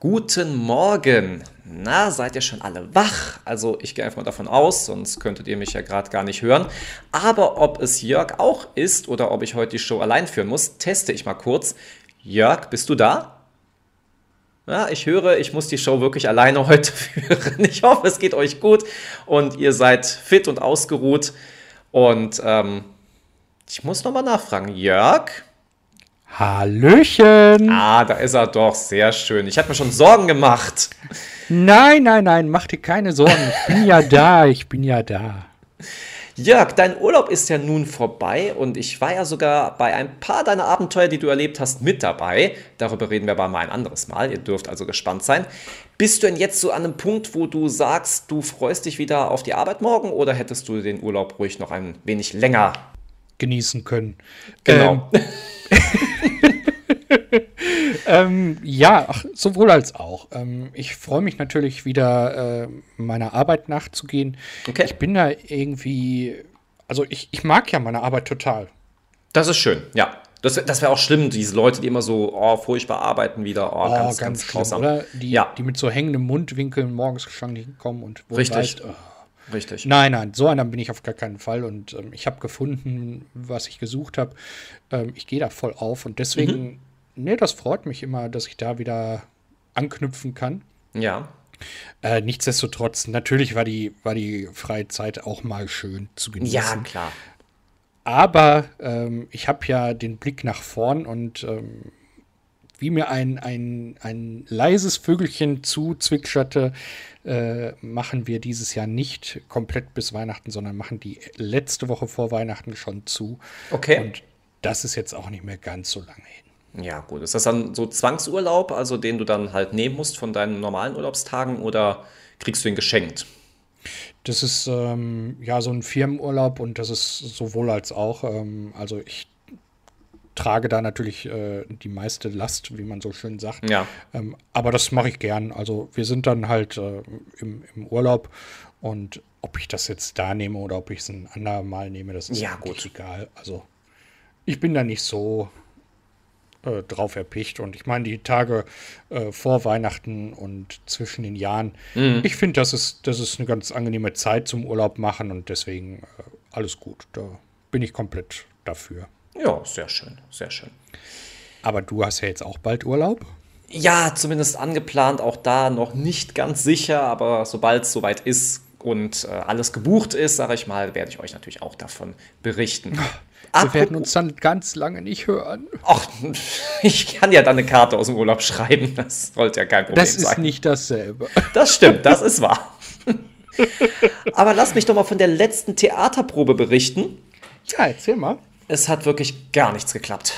Guten Morgen. Na, seid ihr schon alle wach? Also ich gehe einfach mal davon aus, sonst könntet ihr mich ja gerade gar nicht hören. Aber ob es Jörg auch ist oder ob ich heute die Show allein führen muss, teste ich mal kurz. Jörg, bist du da? Ja, ich höre, ich muss die Show wirklich alleine heute führen. Ich hoffe, es geht euch gut und ihr seid fit und ausgeruht. Und ähm, ich muss nochmal nachfragen. Jörg? Hallöchen! Ah, da ist er doch. Sehr schön. Ich habe mir schon Sorgen gemacht. Nein, nein, nein, mach dir keine Sorgen. Ich bin ja da, ich bin ja da. Jörg, dein Urlaub ist ja nun vorbei und ich war ja sogar bei ein paar deiner Abenteuer, die du erlebt hast, mit dabei. Darüber reden wir aber mal ein anderes Mal. Ihr dürft also gespannt sein. Bist du denn jetzt so an einem Punkt, wo du sagst, du freust dich wieder auf die Arbeit morgen oder hättest du den Urlaub ruhig noch ein wenig länger genießen können? Genau. Ähm, ähm, ja, ach, sowohl als auch. Ähm, ich freue mich natürlich wieder, äh, meiner Arbeit nachzugehen. Okay. Ich bin da irgendwie, also ich, ich mag ja meine Arbeit total. Das ist schön, ja. Das, das wäre auch schlimm, diese Leute, die immer so oh, furchtbar arbeiten wieder. Oh, oh ganz, ganz, ganz schlimm, oder? Die, ja. die mit so hängendem Mundwinkeln morgens schon hinkommen und wo Richtig. Weißt, oh. Richtig. Nein, nein, so einer bin ich auf gar keinen Fall. Und ähm, ich habe gefunden, was ich gesucht habe. Ähm, ich gehe da voll auf. Und deswegen mhm nee, das freut mich immer, dass ich da wieder anknüpfen kann. Ja. Äh, nichtsdestotrotz, natürlich war die, war die freie Zeit auch mal schön zu genießen. Ja, klar. Aber ähm, ich habe ja den Blick nach vorn und ähm, wie mir ein, ein, ein leises Vögelchen zuzwitscherte, äh, machen wir dieses Jahr nicht komplett bis Weihnachten, sondern machen die letzte Woche vor Weihnachten schon zu. Okay. Und das ist jetzt auch nicht mehr ganz so lange hin. Ja, gut. Ist das dann so Zwangsurlaub, also den du dann halt nehmen musst von deinen normalen Urlaubstagen oder kriegst du ihn geschenkt? Das ist ähm, ja so ein Firmenurlaub und das ist sowohl als auch. Ähm, also ich trage da natürlich äh, die meiste Last, wie man so schön sagt. Ja. Ähm, aber das mache ich gern. Also wir sind dann halt äh, im, im, Urlaub und ob ich das jetzt da nehme oder ob ich es ein andermal nehme, das ist ja, gut. egal. Also ich bin da nicht so äh, drauf erpicht. Und ich meine, die Tage äh, vor Weihnachten und zwischen den Jahren, mhm. ich finde, das ist, das ist eine ganz angenehme Zeit zum Urlaub machen und deswegen äh, alles gut. Da bin ich komplett dafür. Ja, sehr schön, sehr schön. Aber du hast ja jetzt auch bald Urlaub? Ja, zumindest angeplant, auch da noch nicht ganz sicher, aber sobald es soweit ist und äh, alles gebucht ist, sage ich mal, werde ich euch natürlich auch davon berichten. Wir werden uns dann ganz lange nicht hören. Ach, ich kann ja dann eine Karte aus dem Urlaub schreiben. Das sollte ja kein Problem sein. Das ist nicht dasselbe. Das stimmt, das ist wahr. Aber lass mich doch mal von der letzten Theaterprobe berichten. Ja, erzähl mal. Es hat wirklich gar nichts geklappt.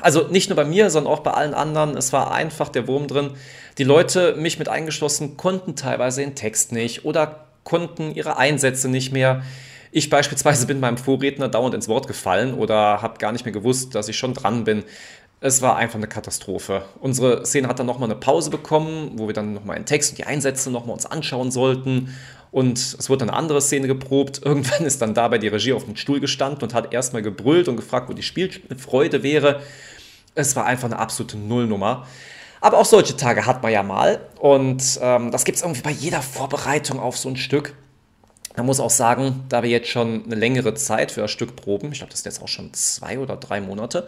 Also nicht nur bei mir, sondern auch bei allen anderen. Es war einfach der Wurm drin. Die Leute, mich mit eingeschlossen, konnten teilweise den Text nicht oder konnten ihre Einsätze nicht mehr. Ich beispielsweise bin meinem Vorredner dauernd ins Wort gefallen oder habe gar nicht mehr gewusst, dass ich schon dran bin. Es war einfach eine Katastrophe. Unsere Szene hat dann nochmal eine Pause bekommen, wo wir dann nochmal einen Text und die Einsätze nochmal uns anschauen sollten. Und es wurde eine andere Szene geprobt. Irgendwann ist dann dabei die Regie auf dem Stuhl gestanden und hat erstmal gebrüllt und gefragt, wo die Spielfreude wäre. Es war einfach eine absolute Nullnummer. Aber auch solche Tage hat man ja mal. Und ähm, das gibt es irgendwie bei jeder Vorbereitung auf so ein Stück. Man muss auch sagen, da wir jetzt schon eine längere Zeit für das Stück proben, ich glaube, das sind jetzt auch schon zwei oder drei Monate,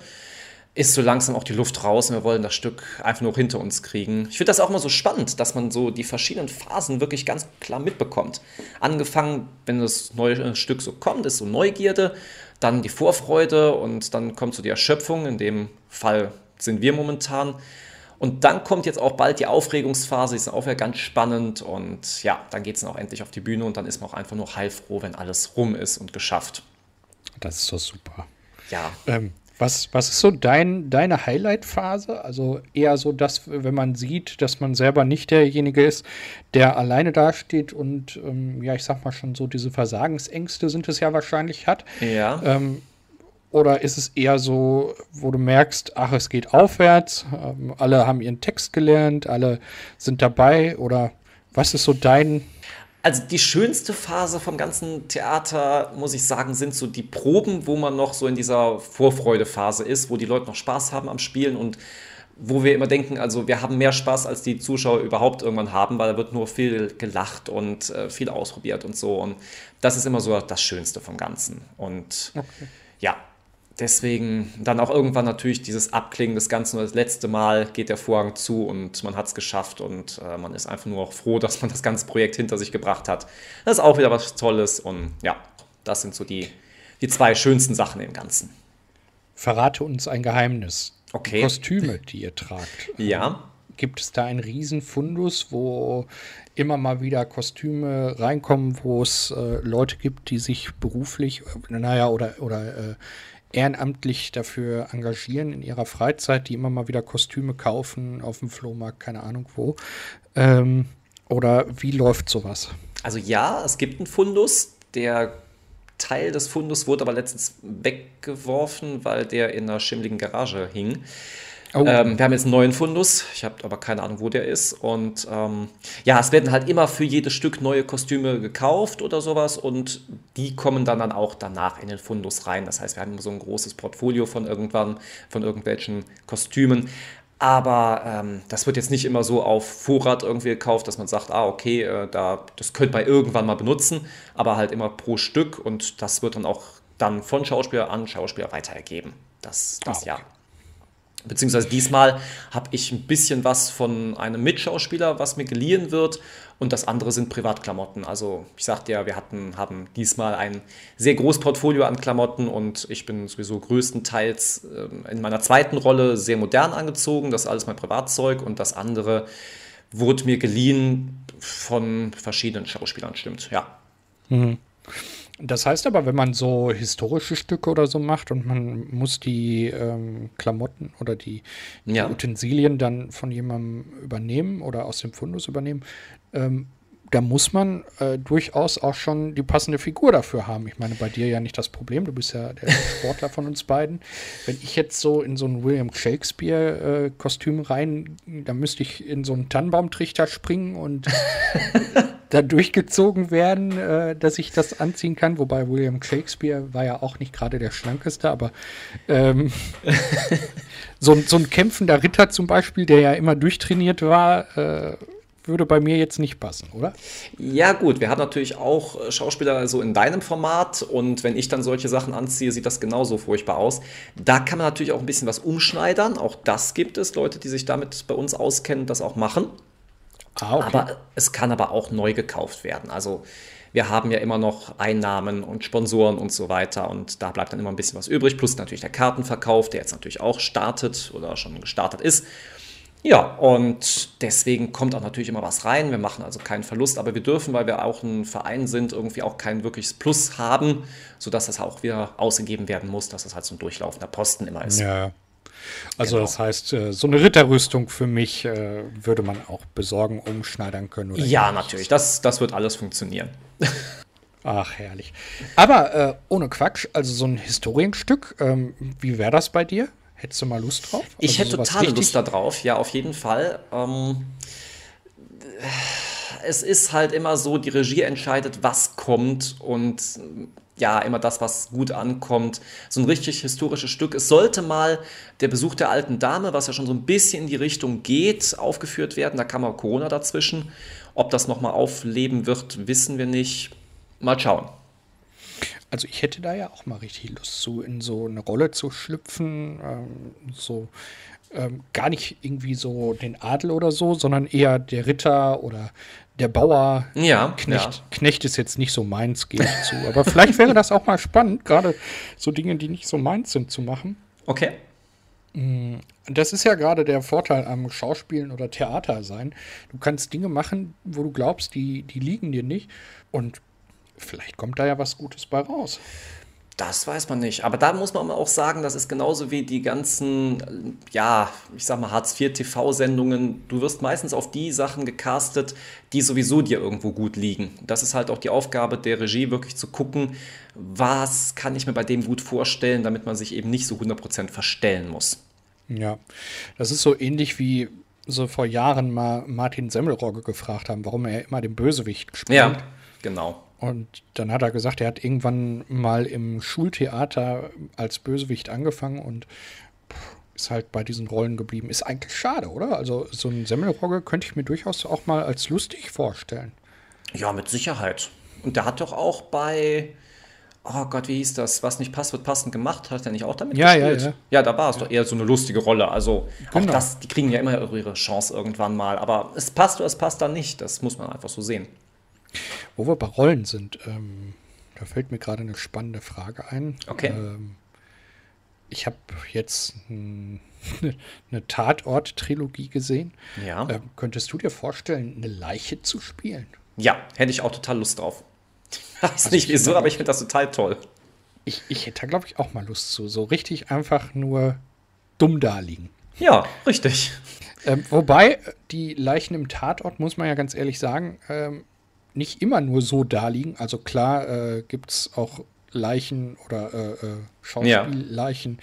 ist so langsam auch die Luft raus und wir wollen das Stück einfach nur hinter uns kriegen. Ich finde das auch immer so spannend, dass man so die verschiedenen Phasen wirklich ganz klar mitbekommt. Angefangen, wenn das neue Stück so kommt, ist so Neugierde, dann die Vorfreude und dann kommt so die Erschöpfung. In dem Fall sind wir momentan. Und dann kommt jetzt auch bald die Aufregungsphase, die ist auch wieder ganz spannend. Und ja, dann geht es dann auch endlich auf die Bühne und dann ist man auch einfach nur heilfroh, wenn alles rum ist und geschafft. Das ist doch super. Ja. Ähm, was, was ist so dein, deine Highlight-Phase? Also eher so, dass, wenn man sieht, dass man selber nicht derjenige ist, der alleine dasteht und, ähm, ja, ich sag mal schon so, diese Versagensängste sind es ja wahrscheinlich hat. Ja. Ähm, oder ist es eher so, wo du merkst, ach, es geht aufwärts, ähm, alle haben ihren Text gelernt, alle sind dabei? Oder was ist so dein. Also die schönste Phase vom ganzen Theater, muss ich sagen, sind so die Proben, wo man noch so in dieser Vorfreudephase ist, wo die Leute noch Spaß haben am Spielen und wo wir immer denken, also wir haben mehr Spaß, als die Zuschauer überhaupt irgendwann haben, weil da wird nur viel gelacht und äh, viel ausprobiert und so. Und das ist immer so das Schönste vom Ganzen. Und okay. ja, deswegen dann auch irgendwann natürlich dieses Abklingen des Ganzen. Das letzte Mal geht der Vorhang zu und man hat es geschafft und äh, man ist einfach nur auch froh, dass man das ganze Projekt hinter sich gebracht hat. Das ist auch wieder was Tolles und ja, das sind so die, die zwei schönsten Sachen im Ganzen. Verrate uns ein Geheimnis. Okay. Kostüme, die ihr tragt. Ja. Gibt es da einen Riesenfundus, wo immer mal wieder Kostüme reinkommen, wo es äh, Leute gibt, die sich beruflich, naja, oder, oder äh, ehrenamtlich dafür engagieren in ihrer Freizeit, die immer mal wieder Kostüme kaufen auf dem Flohmarkt, keine Ahnung wo. Ähm, oder wie läuft sowas? Also ja, es gibt einen Fundus, der Teil des Fundus wurde aber letztens weggeworfen, weil der in einer schimmligen Garage hing. Oh. Ähm, wir haben jetzt einen neuen Fundus, ich habe aber keine Ahnung, wo der ist. Und ähm, ja, es werden halt immer für jedes Stück neue Kostüme gekauft oder sowas und die kommen dann, dann auch danach in den Fundus rein. Das heißt, wir haben so ein großes Portfolio von irgendwann, von irgendwelchen Kostümen. Aber ähm, das wird jetzt nicht immer so auf Vorrat irgendwie gekauft, dass man sagt, ah, okay, äh, da, das könnte man irgendwann mal benutzen, aber halt immer pro Stück und das wird dann auch dann von Schauspieler an Schauspieler weitergegeben. Das, das ah, okay. ja. Beziehungsweise diesmal habe ich ein bisschen was von einem Mitschauspieler, was mir geliehen wird. Und das andere sind Privatklamotten. Also ich sagte ja, wir hatten, haben diesmal ein sehr großes Portfolio an Klamotten und ich bin sowieso größtenteils äh, in meiner zweiten Rolle sehr modern angezogen. Das ist alles mein Privatzeug und das andere wurde mir geliehen von verschiedenen Schauspielern, stimmt, ja. Mhm. Das heißt aber, wenn man so historische Stücke oder so macht und man muss die ähm, Klamotten oder die, die ja. Utensilien dann von jemandem übernehmen oder aus dem Fundus übernehmen, ähm, da muss man äh, durchaus auch schon die passende Figur dafür haben. Ich meine, bei dir ja nicht das Problem, du bist ja der Sportler von uns beiden. Wenn ich jetzt so in so ein William Shakespeare-Kostüm äh, rein, dann müsste ich in so einen Tannenbaumtrichter springen und da durchgezogen werden, äh, dass ich das anziehen kann. Wobei William Shakespeare war ja auch nicht gerade der schlankeste, aber ähm, so, so, ein kämpfender Ritter zum Beispiel, der ja immer durchtrainiert war, äh, würde bei mir jetzt nicht passen, oder? Ja, gut, wir haben natürlich auch äh, Schauspieler so in deinem Format und wenn ich dann solche Sachen anziehe, sieht das genauso furchtbar aus. Da kann man natürlich auch ein bisschen was umschneidern. Auch das gibt es, Leute, die sich damit bei uns auskennen, das auch machen. Ah, okay. Aber es kann aber auch neu gekauft werden. Also wir haben ja immer noch Einnahmen und Sponsoren und so weiter und da bleibt dann immer ein bisschen was übrig. Plus natürlich der Kartenverkauf, der jetzt natürlich auch startet oder schon gestartet ist. Ja, und deswegen kommt auch natürlich immer was rein. Wir machen also keinen Verlust, aber wir dürfen, weil wir auch ein Verein sind, irgendwie auch kein wirkliches Plus haben, sodass das auch wieder ausgegeben werden muss, dass das halt so ein durchlaufender Posten immer ist. Ja. Also genau. das heißt, äh, so eine Ritterrüstung für mich äh, würde man auch besorgen, umschneidern können. ja, natürlich. Das, das wird alles funktionieren. Ach, herrlich. Aber äh, ohne Quatsch, also so ein Historienstück, ähm, wie wäre das bei dir? Hättest du mal Lust drauf? Ich also hätte total Lust darauf, ja, auf jeden Fall. Ähm, es ist halt immer so, die Regie entscheidet, was kommt und ja, immer das, was gut ankommt. So ein richtig historisches Stück. Es sollte mal der Besuch der alten Dame, was ja schon so ein bisschen in die Richtung geht, aufgeführt werden. Da kam auch Corona dazwischen. Ob das nochmal aufleben wird, wissen wir nicht. Mal schauen. Also ich hätte da ja auch mal richtig Lust zu, in so eine Rolle zu schlüpfen, ähm, so ähm, gar nicht irgendwie so den Adel oder so, sondern eher der Ritter oder der Bauer. Ja. Knecht, ja. Knecht ist jetzt nicht so meins, gehe ich zu. Aber vielleicht wäre das auch mal spannend, gerade so Dinge, die nicht so meins sind, zu machen. Okay. Mm, das ist ja gerade der Vorteil am Schauspielen oder Theater sein. Du kannst Dinge machen, wo du glaubst, die, die liegen dir nicht. Und vielleicht kommt da ja was Gutes bei raus. Das weiß man nicht. Aber da muss man auch sagen, das ist genauso wie die ganzen, ja, ich sag mal, Hartz-IV-TV-Sendungen. Du wirst meistens auf die Sachen gecastet, die sowieso dir irgendwo gut liegen. Das ist halt auch die Aufgabe der Regie, wirklich zu gucken, was kann ich mir bei dem gut vorstellen, damit man sich eben nicht so 100% verstellen muss. Ja, das ist so ähnlich wie so vor Jahren mal Martin Semmelrogge gefragt haben, warum er immer den Bösewicht gespielt. Ja, genau. Und dann hat er gesagt, er hat irgendwann mal im Schultheater als Bösewicht angefangen und ist halt bei diesen Rollen geblieben. Ist eigentlich schade, oder? Also so ein Semmelrogge könnte ich mir durchaus auch mal als lustig vorstellen. Ja, mit Sicherheit. Und der hat doch auch bei, oh Gott, wie hieß das? Was nicht passt, wird passend gemacht. Hat er nicht auch damit Ja, ja, gespielt? ja. Ja, da war es doch eher so eine lustige Rolle. Also auch Genau. das, die kriegen ja immer ihre Chance irgendwann mal. Aber es passt oder es passt dann nicht. Das muss man einfach so sehen. Wo wir bei Rollen sind, ähm, da fällt mir gerade eine spannende Frage ein. Okay. Ähm, ich habe jetzt ein, eine Tatort-Trilogie gesehen. Ja. Ähm, könntest du dir vorstellen, eine Leiche zu spielen? Ja, hätte ich auch total Lust drauf. Ich weiß Also nicht ich wieso, aber ich finde das total toll. Ich, ich hätte da, glaube ich, auch mal Lust zu. So richtig einfach nur dumm da liegen. Ja, richtig. Ähm, wobei, äh, die Leichen im Tatort, muss man ja ganz ehrlich sagen, ähm, nicht immer nur so da liegen. Also klar äh, gibt es auch Leichen oder äh, äh, Schauspielleichen,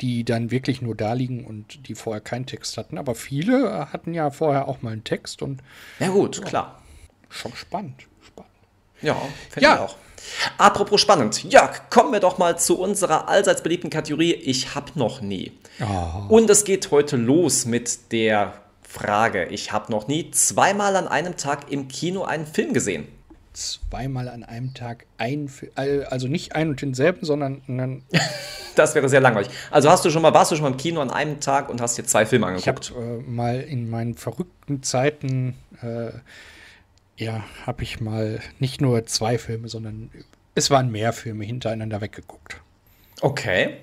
die dann wirklich nur da liegen und die vorher keinen Text hatten. Aber viele äh, hatten ja vorher auch mal einen Text und Ja gut, klar. schon spannend. spannend. Ja, finde Ja. ich auch. Apropos spannend. Jörg, kommen wir doch mal zu unserer allseits beliebten Kategorie Ich hab noch nie. Ah. Und es geht heute los mit der Frage, ich habe noch nie zweimal an einem Tag im Kino einen Film gesehen. Zweimal an einem Tag ein, also nicht ein und denselben, sondern einen, Das wäre sehr langweilig. Also hast du schon mal, warst du schon mal im Kino an einem Tag und hast dir zwei Filme Ich habe angeguckt? äh, mal in meinen verrückten Zeiten, äh, ja, habe ich mal nicht nur zwei Filme, sondern es waren mehr Filme hintereinander weggeguckt. Okay.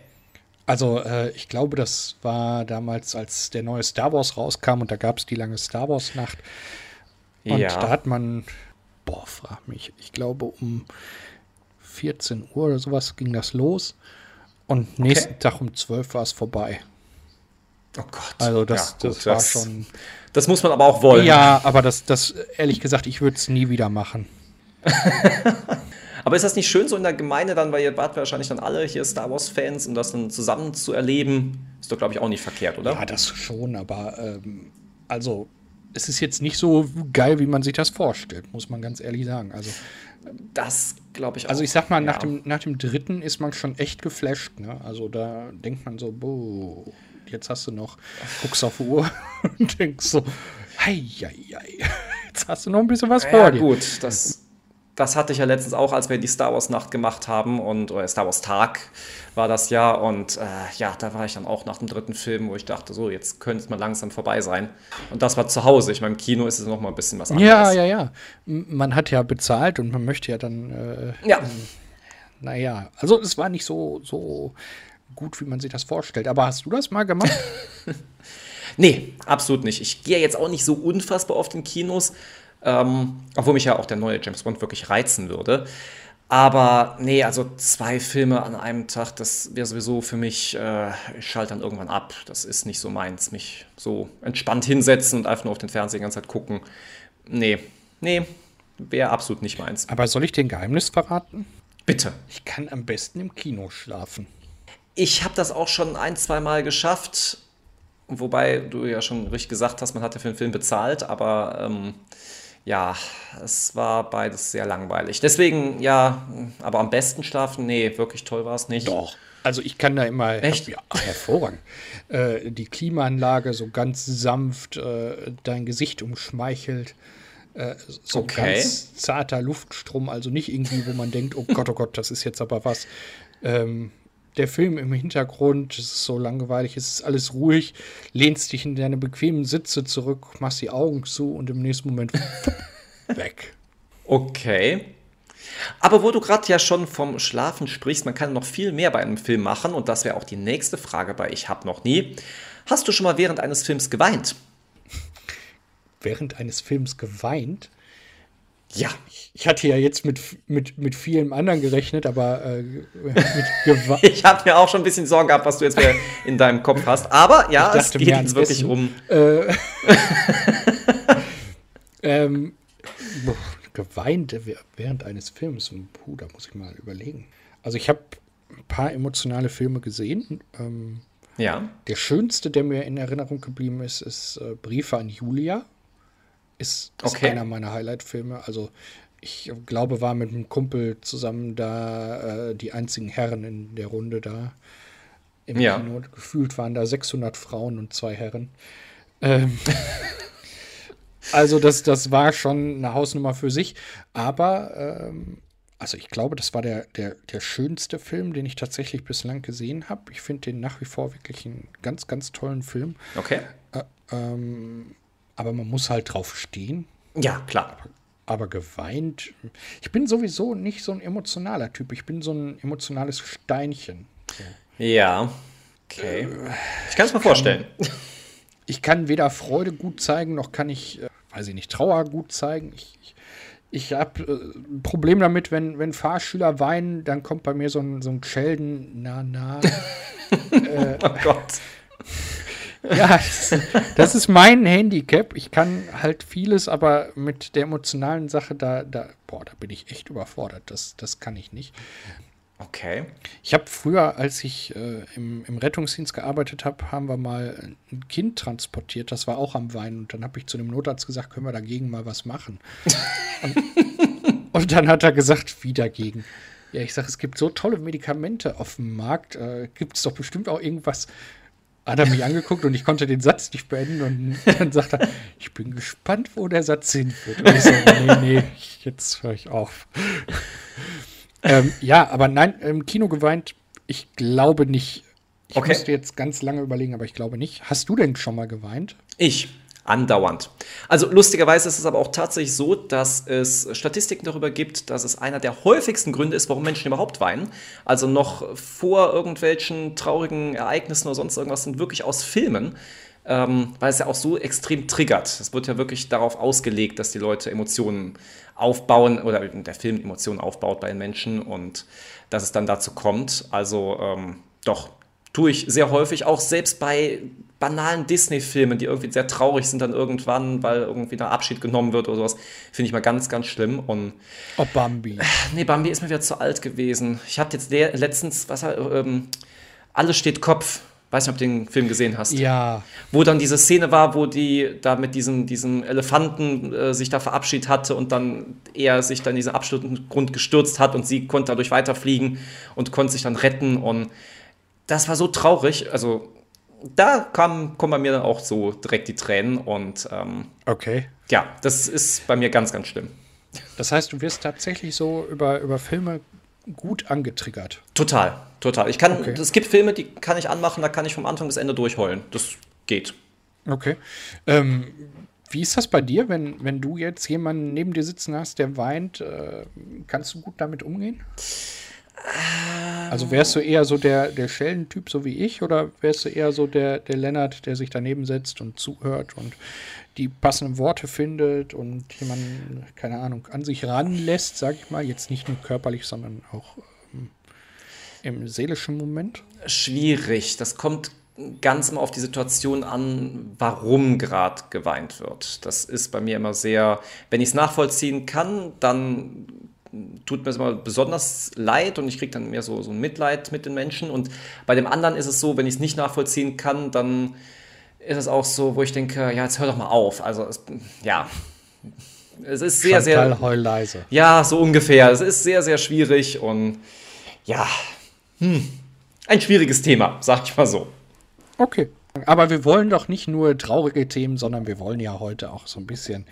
Also äh, ich glaube, das war damals, als der neue Star Wars rauskam und da gab es die lange Star Wars Nacht. Und Ja. da hat man, boah, frag mich, ich glaube um 14 Uhr oder sowas ging das los. Und nächsten Tag um 12 war es vorbei. Oh Gott. Also das, Ja, gut, das war schon. Das muss man aber auch wollen. Ja, aber das, das, ehrlich gesagt, ich würde es nie wieder machen. Aber ist das nicht schön so in der Gemeinde dann, weil ihr wart wahrscheinlich dann alle hier Star Wars-Fans und das dann zusammen zu erleben? Ist doch, glaube ich, auch nicht verkehrt, oder? Ja, das schon, aber ähm, also es ist jetzt nicht so geil, wie man sich das vorstellt, muss man ganz ehrlich sagen. Also, Das glaube ich auch. also ich sag mal, nach, Ja. dem, nach dem dritten ist man schon echt geflasht. Ne? Also da denkt man so, boah, jetzt hast du noch, guckst auf die Uhr und denkst so, hei, hei, hei. jetzt hast du noch ein bisschen was vor Ja, dir. gut, das, das hatte ich ja letztens auch, als wir die Star Wars Nacht gemacht haben und oder Star Wars Tag war das ja und äh, ja, da war ich dann auch nach dem dritten Film, wo ich dachte, so jetzt könnte es mal langsam vorbei sein. Und das war zu Hause. Ich meine, im Kino ist es noch mal ein bisschen was anderes. Ja, ja, ja. Man hat ja bezahlt und man möchte ja dann äh, Ja, Naja, also es war nicht so, so gut, wie man sich das vorstellt. Aber hast du das mal gemacht? nee, absolut nicht. Ich gehe jetzt auch nicht so unfassbar oft in Kinos, ähm, obwohl mich ja auch der neue James Bond wirklich reizen würde. Aber nee, also zwei Filme an einem Tag, das wäre sowieso für mich, äh, ich schalte dann irgendwann ab. Das ist nicht so meins, mich so entspannt hinsetzen und einfach nur auf den Fernseher die ganze Zeit gucken. Nee, nee, wäre absolut nicht meins. Aber soll ich dir ein Geheimnis verraten? Bitte. Ich kann am besten im Kino schlafen. Ich habe das auch schon ein, zwei Mal geschafft, wobei du ja schon richtig gesagt hast, man hat ja für den Film bezahlt, aber ähm, ja, es war beides sehr langweilig. Deswegen, ja, aber am besten schlafen, nee, wirklich toll war es nicht. Also ich kann da immer Echt? Ja, hervorragend. Äh, die Klimaanlage so ganz sanft, äh, dein Gesicht umschmeichelt. Äh, so Okay. ganz zarter Luftstrom, also nicht irgendwie, wo man denkt, oh Gott, oh Gott, das ist jetzt aber was. Ähm, der Film im Hintergrund, es ist so langweilig, es ist alles ruhig, lehnst dich in deine bequemen Sitze zurück, machst die Augen zu und im nächsten Moment weg. Okay. Aber wo du gerade ja schon vom Schlafen sprichst, man kann noch viel mehr bei einem Film machen und das wäre auch die nächste Frage bei Ich hab noch nie. Hast du schon mal während eines Films geweint? Während eines Films geweint. Ja. Ich hatte ja jetzt mit, mit, mit vielem anderen gerechnet, aber äh, Ich habe mir auch schon ein bisschen Sorgen gehabt, was du jetzt in deinem Kopf hast. Aber ja, es geht jetzt wirklich Essen. um. ähm, boah, geweint wäh- während eines Films. Puh, da muss ich mal überlegen. Also ich habe ein paar emotionale Filme gesehen. Ähm, Ja. der schönste, der mir in Erinnerung geblieben ist, ist äh, Briefe an Julia. Ist, ist Okay. einer meiner Highlight-Filme. Also ich glaube, war mit einem Kumpel zusammen da äh, die einzigen Herren in der Runde da. im ja. Kino. Gefühlt waren da 600 Frauen und zwei Herren. Ähm, also das, das war schon eine Hausnummer für sich. Aber, ähm, also ich glaube, das war der, der, der schönste Film, den ich tatsächlich bislang gesehen habe. Ich finde den nach wie vor wirklich einen ganz, ganz tollen Film. Okay. Äh, ähm, aber man muss halt drauf stehen. Ja, klar. Aber, aber geweint. Ich bin sowieso nicht so ein emotionaler Typ. Ich bin so ein emotionales Steinchen. So. Ja. Okay. Ich kann es mir vorstellen. Ich kann weder Freude gut zeigen, noch kann ich, äh, weiß ich nicht, Trauer gut zeigen. Ich, ich, ich habe äh, ein Problem damit, wenn, wenn Fahrschüler weinen, dann kommt bei mir so ein, so ein Sheldon, na, na. äh, oh Gott. ja, das, das, ist mein Handicap. Ich kann halt vieles, aber mit der emotionalen Sache, da, da, boah, da bin ich echt überfordert. Das, das kann ich nicht. Okay. Ich habe früher, als ich äh, im, im, Rettungsdienst gearbeitet habe, haben wir mal ein Kind transportiert, das war auch am Weinen. Und dann habe ich zu dem Notarzt gesagt, können wir dagegen mal was machen? und, und, dann hat er gesagt, wie dagegen? Ja, ich sage, es gibt so tolle Medikamente auf dem Markt, äh, gibt es doch bestimmt auch irgendwas. Hat er mich angeguckt und ich konnte den Satz nicht beenden und dann sagt er, ich bin gespannt, wo der Satz hinführt. Und ich so, nee, nee, jetzt höre ich auf ähm, ja, aber nein, im Kino geweint, ich glaube nicht. Ich okay. musste jetzt ganz lange überlegen, aber ich glaube nicht. Hast du denn schon mal geweint? Ich. Andauernd. Also lustigerweise ist es aber auch tatsächlich so, dass es Statistiken darüber gibt, dass es einer der häufigsten Gründe ist, warum Menschen überhaupt weinen. Also noch vor irgendwelchen traurigen Ereignissen oder sonst irgendwas sind wirklich aus Filmen ähm, weil es ja auch so extrem triggert. Es wird ja wirklich darauf ausgelegt, dass die Leute Emotionen aufbauen oder der Film Emotionen aufbaut bei den Menschen und dass es dann dazu kommt. Also ähm, doch, tue ich sehr häufig, auch selbst bei banalen Disney-Filmen, die irgendwie sehr traurig sind dann irgendwann, weil irgendwie da Abschied genommen wird oder sowas, finde ich mal ganz, ganz schlimm. Und oh, Bambi. Nee, Bambi ist mir wieder zu alt gewesen. Ich hatte jetzt letztens, was ähm, alles steht Kopf Weiß nicht, ob du den Film gesehen hast. Ja. Wo dann diese Szene war, wo die da mit diesem, diesem Elefanten äh, sich da verabschiedet hatte und dann er sich dann in diesen Abgrund gestürzt hat und sie konnte dadurch weiterfliegen und konnte sich dann retten. Und das war so traurig. Also da kam, kommen bei mir dann auch so direkt die Tränen und ähm, okay. Ja, das ist bei mir ganz, ganz schlimm. Das heißt, du wirst tatsächlich so über, über Filme gut angetriggert. Total, total. Ich kann, okay. es gibt Filme, die kann ich anmachen, da kann ich vom Anfang bis Ende durchheulen. Das geht. Okay. Ähm, wie ist das bei dir, wenn, wenn du jetzt jemanden neben dir sitzen hast, der weint? Äh, kannst du gut damit umgehen? Also wärst du eher so der, der Schellentyp, so wie ich, oder wärst du eher so der, der Lennart, der sich daneben setzt und zuhört und die passenden Worte findet und jemanden, keine Ahnung, an sich ranlässt, sag ich mal, jetzt nicht nur körperlich, sondern auch ähm, im seelischen Moment? Schwierig. Das kommt ganz immer auf die Situation an, warum gerade geweint wird. Das ist bei mir immer sehr, wenn ich es nachvollziehen kann, dann tut mir es immer besonders leid und ich kriege dann mehr so, so ein Mitleid mit den Menschen. Und bei dem anderen ist es so, wenn ich es nicht nachvollziehen kann, dann ist es auch so, wo ich denke, ja, jetzt hör doch mal auf. Also, es, ja, es ist sehr, Chantal sehr. Heul leise. Ja, so ungefähr. Es ist sehr, sehr schwierig und ja, hm, ein schwieriges Thema, sag ich mal so. Okay. Aber wir wollen doch nicht nur traurige Themen, sondern wir wollen ja heute auch so ein bisschen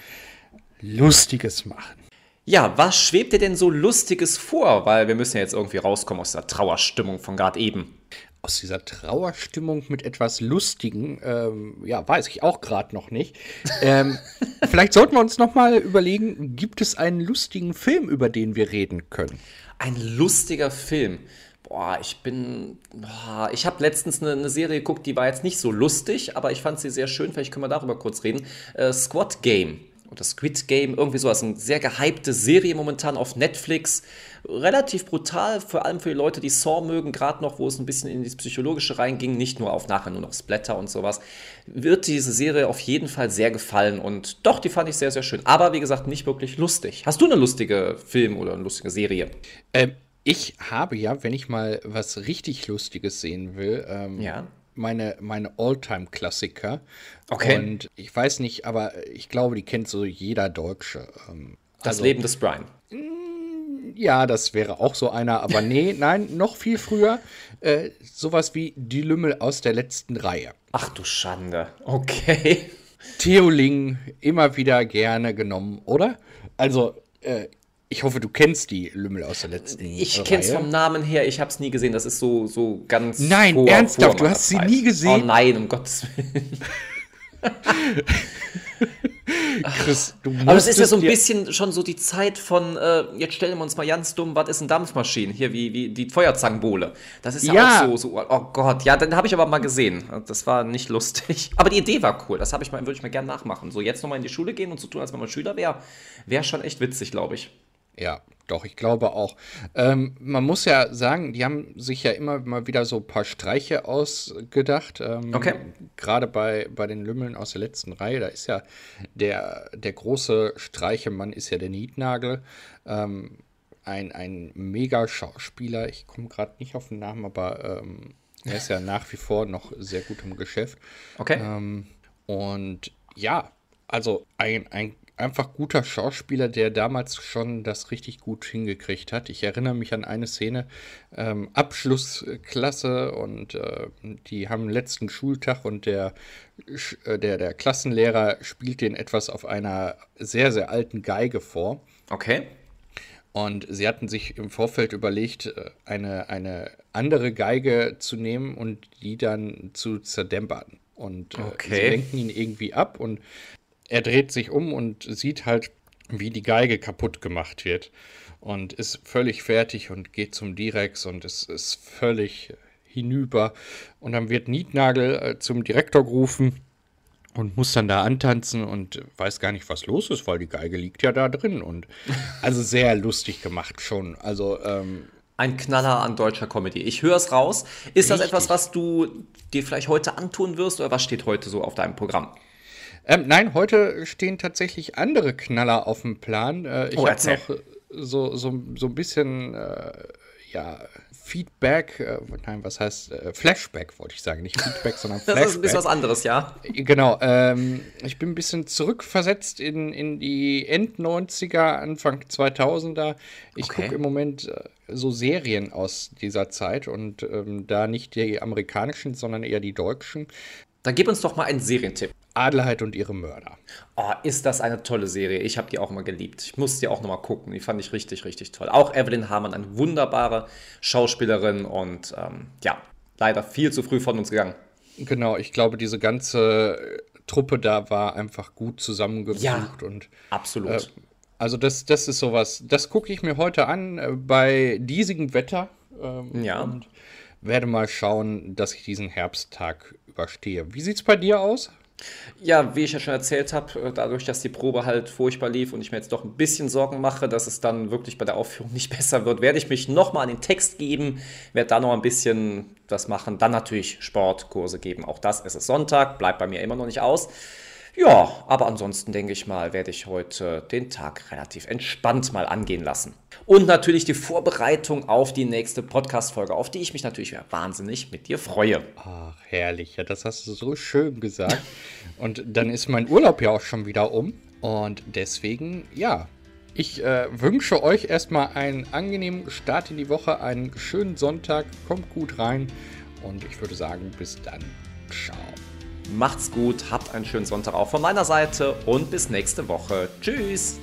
Lustiges machen. Ja, was schwebt dir denn so Lustiges vor? Weil wir müssen ja jetzt irgendwie rauskommen aus der Trauerstimmung von gerade eben aus dieser Trauerstimmung mit etwas Lustigen, ähm, ja, weiß ich auch gerade noch nicht. Ähm, vielleicht sollten wir uns noch mal überlegen, gibt es einen lustigen Film, über den wir reden können? Ein lustiger Film. Boah, ich bin. Boah, ich habe letztens eine, eine, Serie geguckt, die war jetzt nicht so lustig, aber ich fand sie sehr schön. Vielleicht können wir darüber kurz reden. Äh, Squad Game oder Squid Game, irgendwie sowas. Eine sehr gehypte Serie momentan auf Netflix. Relativ brutal, vor allem für die Leute, die Saw mögen, gerade noch, wo es ein bisschen in das Psychologische reinging, nicht nur auf nachher nur noch Splatter und sowas. Wird diese Serie auf jeden Fall sehr gefallen und doch, die fand ich sehr, sehr schön. Aber wie gesagt, nicht wirklich lustig. Hast du eine lustige Film oder eine lustige Serie? Ähm, ich habe ja, wenn ich mal was richtig Lustiges sehen will, ähm, ja meine, meine All-Time-Klassiker. Okay. Und ich weiß nicht, aber ich glaube, die kennt so jeder Deutsche. Ähm, das also, Leben des Brian. Mm, Ja, das wäre auch so einer, aber nee, nein, noch viel früher. Äh, sowas wie die Lümmel aus der letzten Reihe. Ach du Schande. Okay. Theoling immer wieder gerne genommen, oder? Also, äh, ich hoffe, du kennst die Lümmel aus der letzten Ich Reihe. kenn's vom Namen her, ich hab's nie gesehen. Das ist so, so ganz. Nein, vor, ernsthaft, vor du hast sie nie gesehen. Oh nein, um Gottes Willen. Chris, Aber es ist ja so ein bisschen schon so die Zeit von, äh, jetzt stellen wir uns mal ganz dumm, was ist ein Dampfmaschine? Hier, wie, wie die Feuerzangenbowle. Das ist ja, ja, auch so, so, oh Gott, ja, den habe ich aber mal gesehen. Das war nicht lustig. Aber die Idee war cool, das ich mal, würde ich mal gerne nachmachen. So jetzt nochmal in die Schule gehen und so tun, als wenn man Schüler wäre, wäre schon echt witzig, glaube ich. Ja, doch, ich glaube auch. Ähm, man muss ja sagen, die haben sich ja immer mal wieder so ein paar Streiche ausgedacht. Ähm, okay. Gerade bei, bei den Lümmeln aus der letzten Reihe, da ist ja der, der große Streichemann ist ja der Nietnagel. Ähm, ein, ein mega Schauspieler. Ich komme gerade nicht auf den Namen, aber ähm, er ist ja nach wie vor noch sehr gut im Geschäft. Okay. Ähm, und ja, also ein, ein einfach guter Schauspieler, der damals schon das richtig gut hingekriegt hat. Ich erinnere mich an eine Szene, ähm, Abschlussklasse und äh, die haben letzten Schultag und der, äh, der, der Klassenlehrer spielt den etwas auf einer sehr, sehr alten Geige vor. Okay. Und sie hatten sich im Vorfeld überlegt, äh, eine, eine andere Geige zu nehmen und die dann zu zerdämpern. Und äh, okay. sie lenken ihn irgendwie ab und er dreht sich um und sieht halt, wie die Geige kaputt gemacht wird und ist völlig fertig und geht zum Direx und es ist völlig hinüber. Und dann wird Nietnagel äh, zum Direktor gerufen und muss dann da antanzen und weiß gar nicht, was los ist, weil die Geige liegt ja da drin. Und also sehr lustig gemacht schon. Also ähm, ein Knaller an deutscher Comedy. Ich höre es raus. Ist richtig. das etwas, was du dir vielleicht heute antun wirst oder was steht heute so auf deinem Programm? Ähm, nein, heute stehen tatsächlich andere Knaller auf dem Plan. Äh, ich oh, habe noch so, so, so ein bisschen äh, ja, Feedback, äh, nein, was heißt äh, Flashback, wollte ich sagen, nicht Feedback, sondern Flashback. das ist ein bisschen was anderes, ja. Genau, ähm, ich bin ein bisschen zurückversetzt in, in die End-90er, Anfang 2000er. Ich okay. gucke im Moment äh, so Serien aus dieser Zeit und ähm, da nicht die amerikanischen, sondern eher die deutschen. Dann gib uns doch mal einen Serientipp. Adelheid und ihre Mörder. Oh, ist das eine tolle Serie. Ich habe die auch mal geliebt. Ich musste die auch noch mal gucken. Die fand ich richtig, richtig toll. Auch Evelyn Hamann, eine wunderbare Schauspielerin und ähm, ja, leider viel zu früh von uns gegangen. Genau, ich glaube, diese ganze Truppe da war einfach gut zusammengesucht. Ja, und, absolut. Äh, also das, das ist sowas, das gucke ich mir heute an äh, bei diesigem Wetter. Ähm, ja. Und werde mal schauen, dass ich diesen Herbsttag überstehe. Wie sieht es bei dir aus? Ja, wie ich ja schon erzählt habe, äh, dadurch, dass die Probe halt furchtbar lief und ich mir jetzt doch ein bisschen Sorgen mache, dass es dann wirklich bei der Aufführung nicht besser wird, werde ich mich nochmal an den Text geben, werde da noch ein bisschen das machen, dann natürlich Sportkurse geben. Auch das ist es Sonntag, bleibt bei mir immer noch nicht aus. Ja, aber ansonsten denke ich mal, werde ich heute den Tag relativ entspannt mal angehen lassen. Und natürlich die Vorbereitung auf die nächste Podcast-Folge, auf die ich mich natürlich wahnsinnig mit dir freue. Ach, herrlich. Ja, das hast du so schön gesagt. Und dann ist mein Urlaub ja auch schon wieder um. Und deswegen, ja, ich äh, wünsche euch erstmal einen angenehmen Start in die Woche, einen schönen Sonntag. Kommt gut rein. Und ich würde sagen, bis dann. Ciao. Macht's gut, habt einen schönen Sonntag auch von meiner Seite und bis nächste Woche. Tschüss!